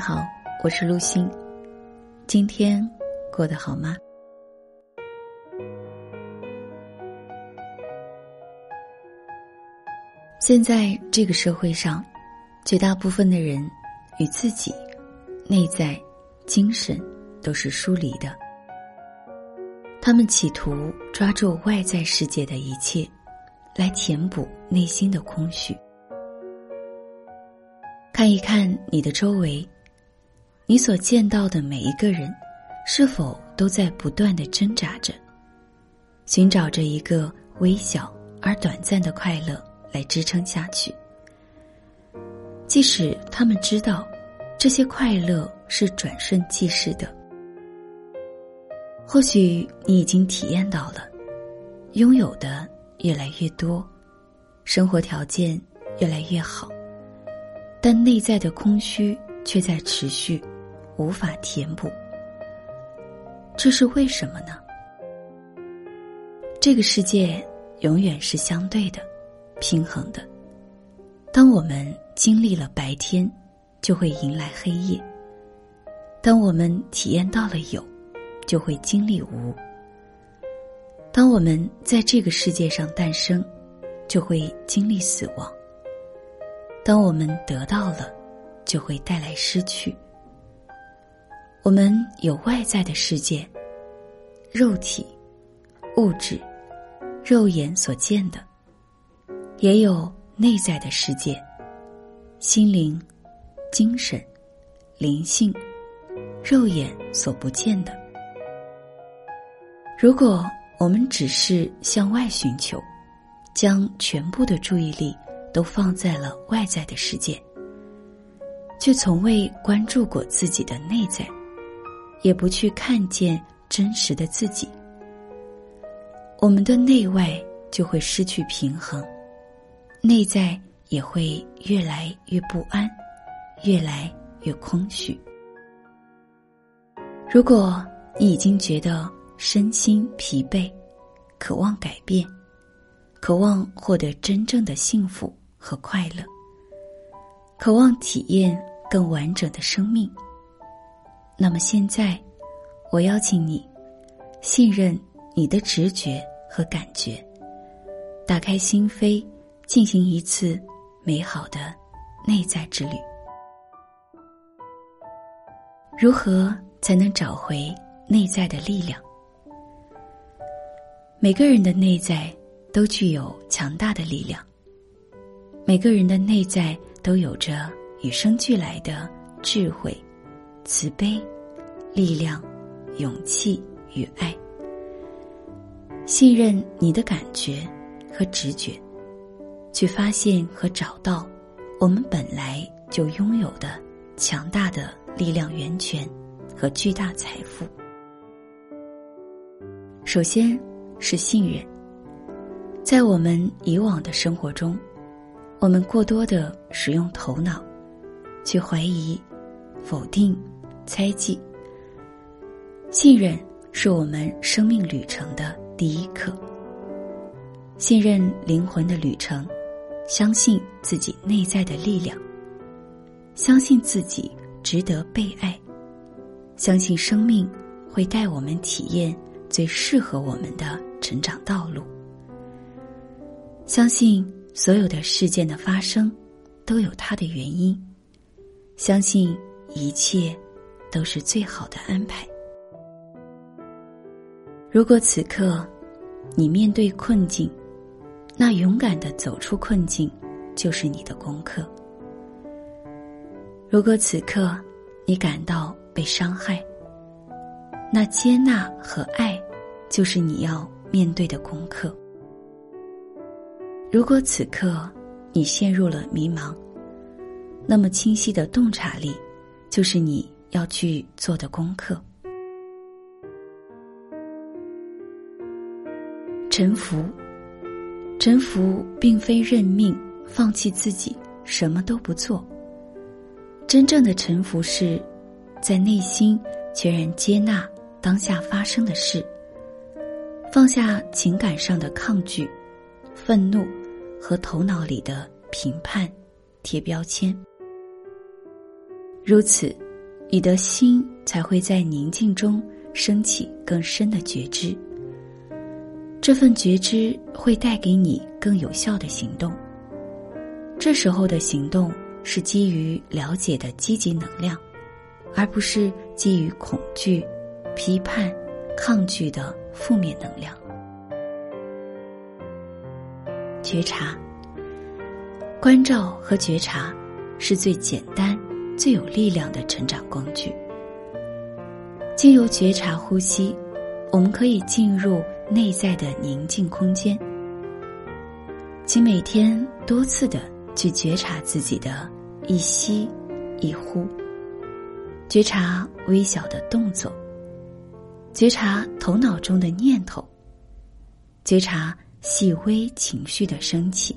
好，我是陆欣。今天过得好吗？现在这个社会上，绝大部分的人与自己内在、精神都是疏离的。他们企图抓住外在世界的一切，来填补内心的空虚。看一看你的周围，你所见到的每一个人，是否都在不断的挣扎着，寻找着一个微小而短暂的快乐来支撑下去？即使他们知道这些快乐是转瞬即逝的，或许你已经体验到了，拥有的越来越多，生活条件越来越好。但内在的空虚却在持续，无法填补。这是为什么呢？这个世界永远是相对的、平衡的。当我们经历了白天，就会迎来黑夜；当我们体验到了有，就会经历无；当我们在这个世界上诞生，就会经历死亡。当我们得到了，就会带来失去。我们有外在的世界，肉体、物质、肉眼所见的；也有内在的世界，心灵、精神、灵性、肉眼所不见的。如果我们只是向外寻求，将全部的注意力。都放在了外在的世界，却从未关注过自己的内在，也不去看见真实的自己。我们的内外就会失去平衡，内在也会越来越不安，越来越空虚。如果你已经觉得身心疲惫，渴望改变，渴望获得真正的幸福。和快乐，渴望体验更完整的生命。那么现在，我邀请你，信任你的直觉和感觉，打开心扉，进行一次美好的内在之旅。如何才能找回内在的力量？每个人的内在都具有强大的力量。每个人的内在都有着与生俱来的智慧、慈悲、力量、勇气与爱。信任你的感觉和直觉，去发现和找到我们本来就拥有的强大的力量源泉和巨大财富。首先是信任，在我们以往的生活中。我们过多的使用头脑，去怀疑、否定、猜忌。信任是我们生命旅程的第一课。信任灵魂的旅程，相信自己内在的力量，相信自己值得被爱，相信生命会带我们体验最适合我们的成长道路，相信。所有的事件的发生，都有它的原因。相信一切都是最好的安排。如果此刻你面对困境，那勇敢的走出困境就是你的功课。如果此刻你感到被伤害，那接纳和爱就是你要面对的功课。如果此刻你陷入了迷茫，那么清晰的洞察力就是你要去做的功课。臣服，臣服并非认命、放弃自己，什么都不做。真正的臣服是，在内心全然接纳当下发生的事，放下情感上的抗拒、愤怒。和头脑里的评判、贴标签，如此你的心才会在宁静中升起更深的觉知。这份觉知会带给你更有效的行动。这时候的行动是基于了解的积极能量，而不是基于恐惧、批判、抗拒的负面能量。觉察、关照和觉察是最简单、最有力量的成长工具。经由觉察呼吸，我们可以进入内在的宁静空间。请每天多次的去觉察自己的一吸一呼，觉察微小的动作，觉察头脑中的念头，觉察。细微情绪的升起，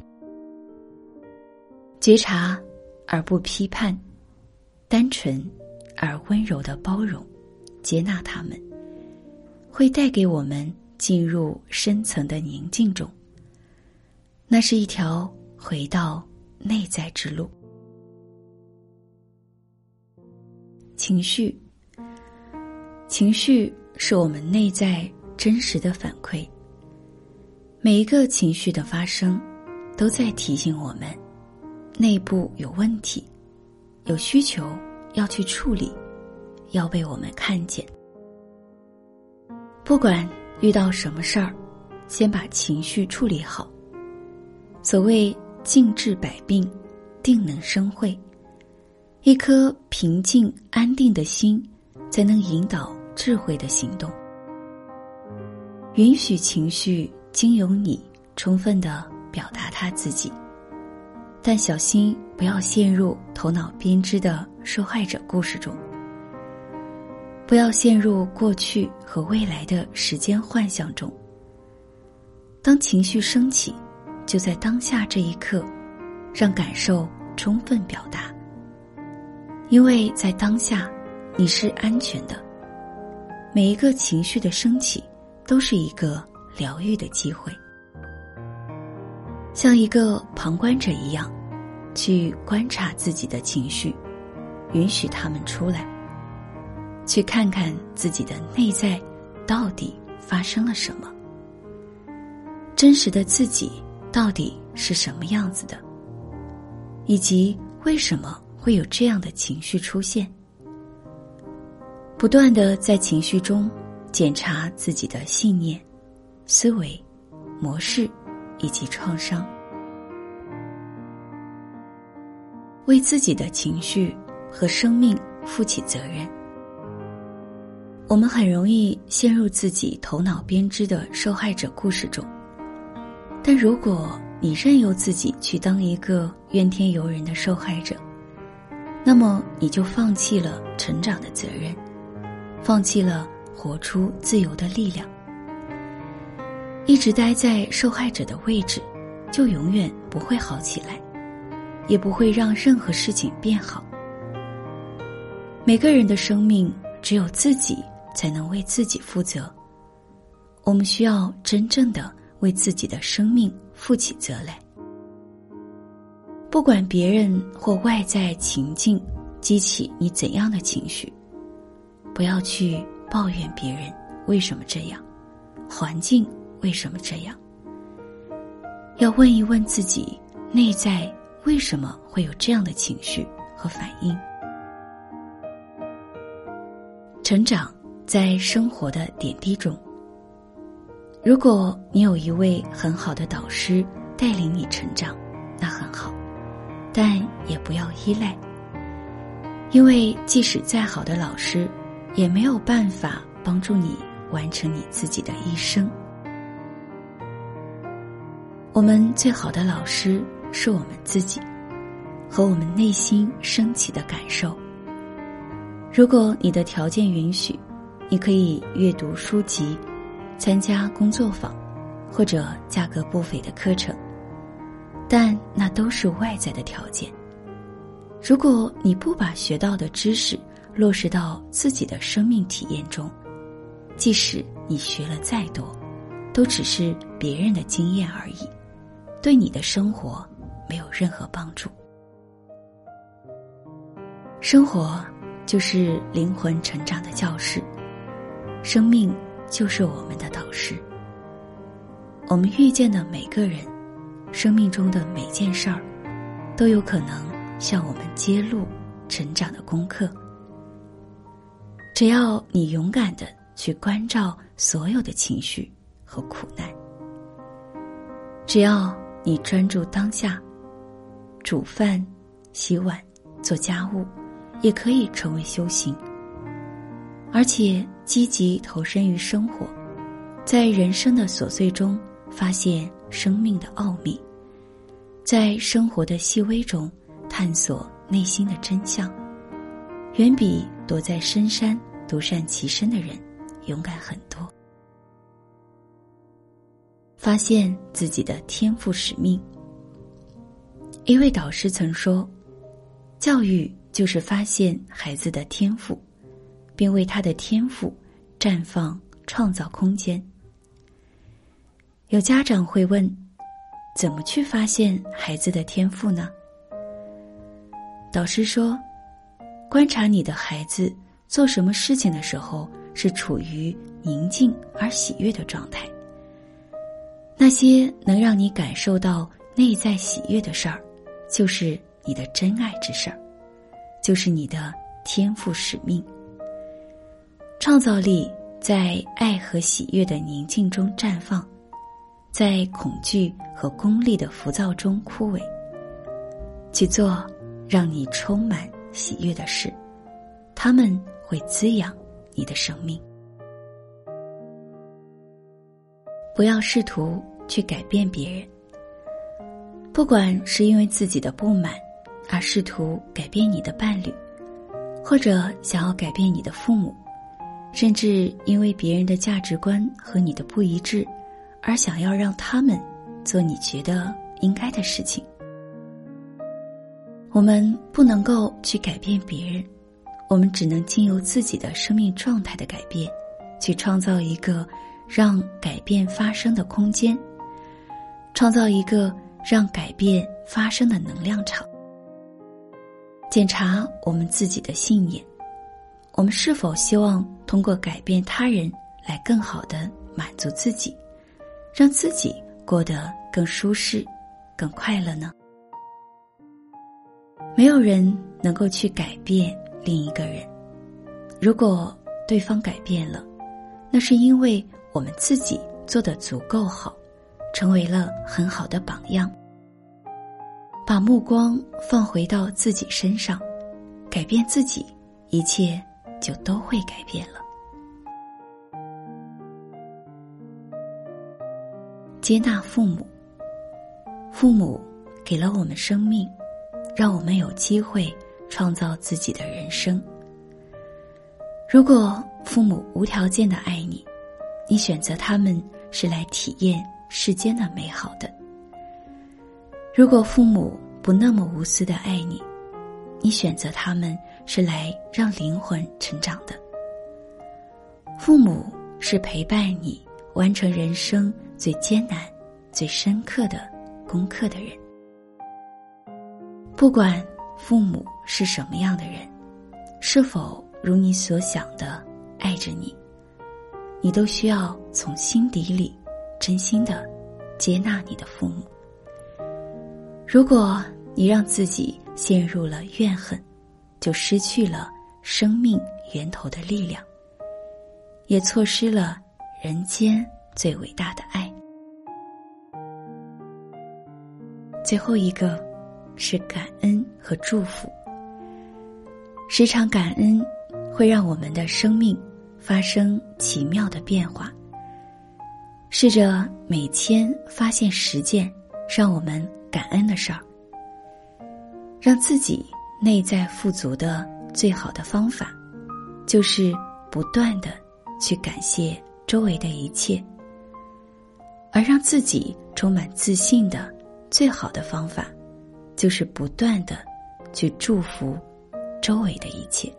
觉察而不批判，单纯而温柔的包容、接纳他们，会带给我们进入深层的宁静中。那是一条回到内在之路。情绪，情绪是我们内在真实的反馈。每一个情绪的发生，都在提醒我们，内部有问题，有需求要去处理，要被我们看见。不管遇到什么事儿，先把情绪处理好。所谓静治百病，定能生慧。一颗平静安定的心，才能引导智慧的行动。允许情绪。经由你充分的表达他自己，但小心不要陷入头脑编织的受害者故事中，不要陷入过去和未来的时间幻想中。当情绪升起，就在当下这一刻，让感受充分表达，因为在当下你是安全的。每一个情绪的升起，都是一个。疗愈的机会，像一个旁观者一样，去观察自己的情绪，允许他们出来，去看看自己的内在到底发生了什么，真实的自己到底是什么样子的，以及为什么会有这样的情绪出现，不断的在情绪中检查自己的信念。思维模式以及创伤，为自己的情绪和生命负起责任。我们很容易陷入自己头脑编织的受害者故事中，但如果你任由自己去当一个怨天尤人的受害者，那么你就放弃了成长的责任，放弃了活出自由的力量。一直待在受害者的位置，就永远不会好起来，也不会让任何事情变好。每个人的生命只有自己才能为自己负责，我们需要真正的为自己的生命负起责来。不管别人或外在情境激起你怎样的情绪，不要去抱怨别人为什么这样，环境。为什么这样？要问一问自己，内在为什么会有这样的情绪和反应？成长在生活的点滴中。如果你有一位很好的导师带领你成长，那很好，但也不要依赖，因为即使再好的老师，也没有办法帮助你完成你自己的一生。我们最好的老师是我们自己，和我们内心升起的感受。如果你的条件允许，你可以阅读书籍，参加工作坊，或者价格不菲的课程。但那都是外在的条件。如果你不把学到的知识落实到自己的生命体验中，即使你学了再多，都只是别人的经验而已。对你的生活没有任何帮助。生活就是灵魂成长的教室，生命就是我们的导师。我们遇见的每个人，生命中的每件事儿，都有可能向我们揭露成长的功课。只要你勇敢的去关照所有的情绪和苦难，只要你专注当下，煮饭、洗碗、做家务，也可以成为修行。而且积极投身于生活，在人生的琐碎中发现生命的奥秘，在生活的细微中探索内心的真相，远比躲在深山。独善其身的人，勇敢很多。发现自己的天赋使命。一位导师曾说：“教育就是发现孩子的天赋，并为他的天赋绽放创造空间。”有家长会问：“怎么去发现孩子的天赋呢？”导师说：“观察你的孩子。”做什么事情的时候是处于宁静而喜悦的状态？那些能让你感受到内在喜悦的事儿，就是你的真爱之事儿，就是你的天赋使命。创造力在爱和喜悦的宁静中绽放，在恐惧和功利的浮躁中枯萎。去做让你充满喜悦的事，他们。会滋养你的生命。不要试图去改变别人，不管是因为自己的不满而试图改变你的伴侣，或者想要改变你的父母，甚至因为别人的价值观和你的不一致而想要让他们做你觉得应该的事情。我们不能够去改变别人。我们只能经由自己的生命状态的改变，去创造一个让改变发生的空间，创造一个让改变发生的能量场。检查我们自己的信念，我们是否希望通过改变他人来更好的满足自己，让自己过得更舒适、更快乐呢？没有人能够去改变。另一个人，如果对方改变了，那是因为我们自己做的足够好，成为了很好的榜样。把目光放回到自己身上，改变自己，一切就都会改变了。接纳父母，父母给了我们生命，让我们有机会。创造自己的人生。如果父母无条件的爱你，你选择他们是来体验世间的美好的；如果父母不那么无私的爱你，你选择他们是来让灵魂成长的。父母是陪伴你完成人生最艰难、最深刻的功课的人。不管。父母是什么样的人？是否如你所想的爱着你？你都需要从心底里真心的接纳你的父母。如果你让自己陷入了怨恨，就失去了生命源头的力量，也错失了人间最伟大的爱。最后一个。是感恩和祝福。时常感恩，会让我们的生命发生奇妙的变化。试着每天发现十件让我们感恩的事儿，让自己内在富足的最好的方法，就是不断的去感谢周围的一切，而让自己充满自信的最好的方法。就是不断的去祝福周围的一切，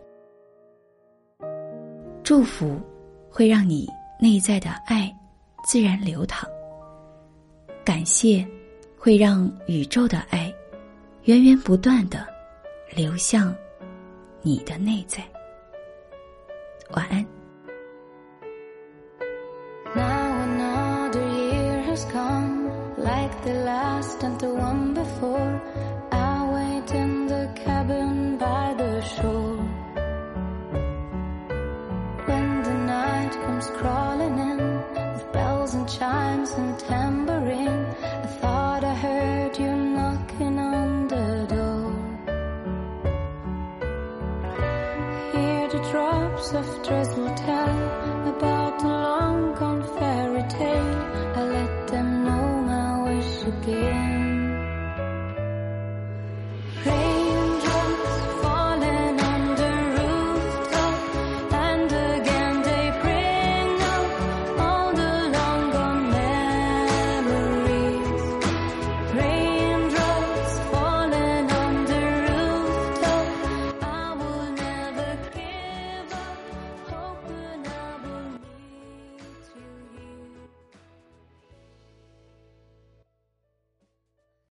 祝福会让你内在的爱自然流淌，感谢会让宇宙的爱源源不断地流向你的内在。晚安。comes crawling in with bells and chimes and tempers.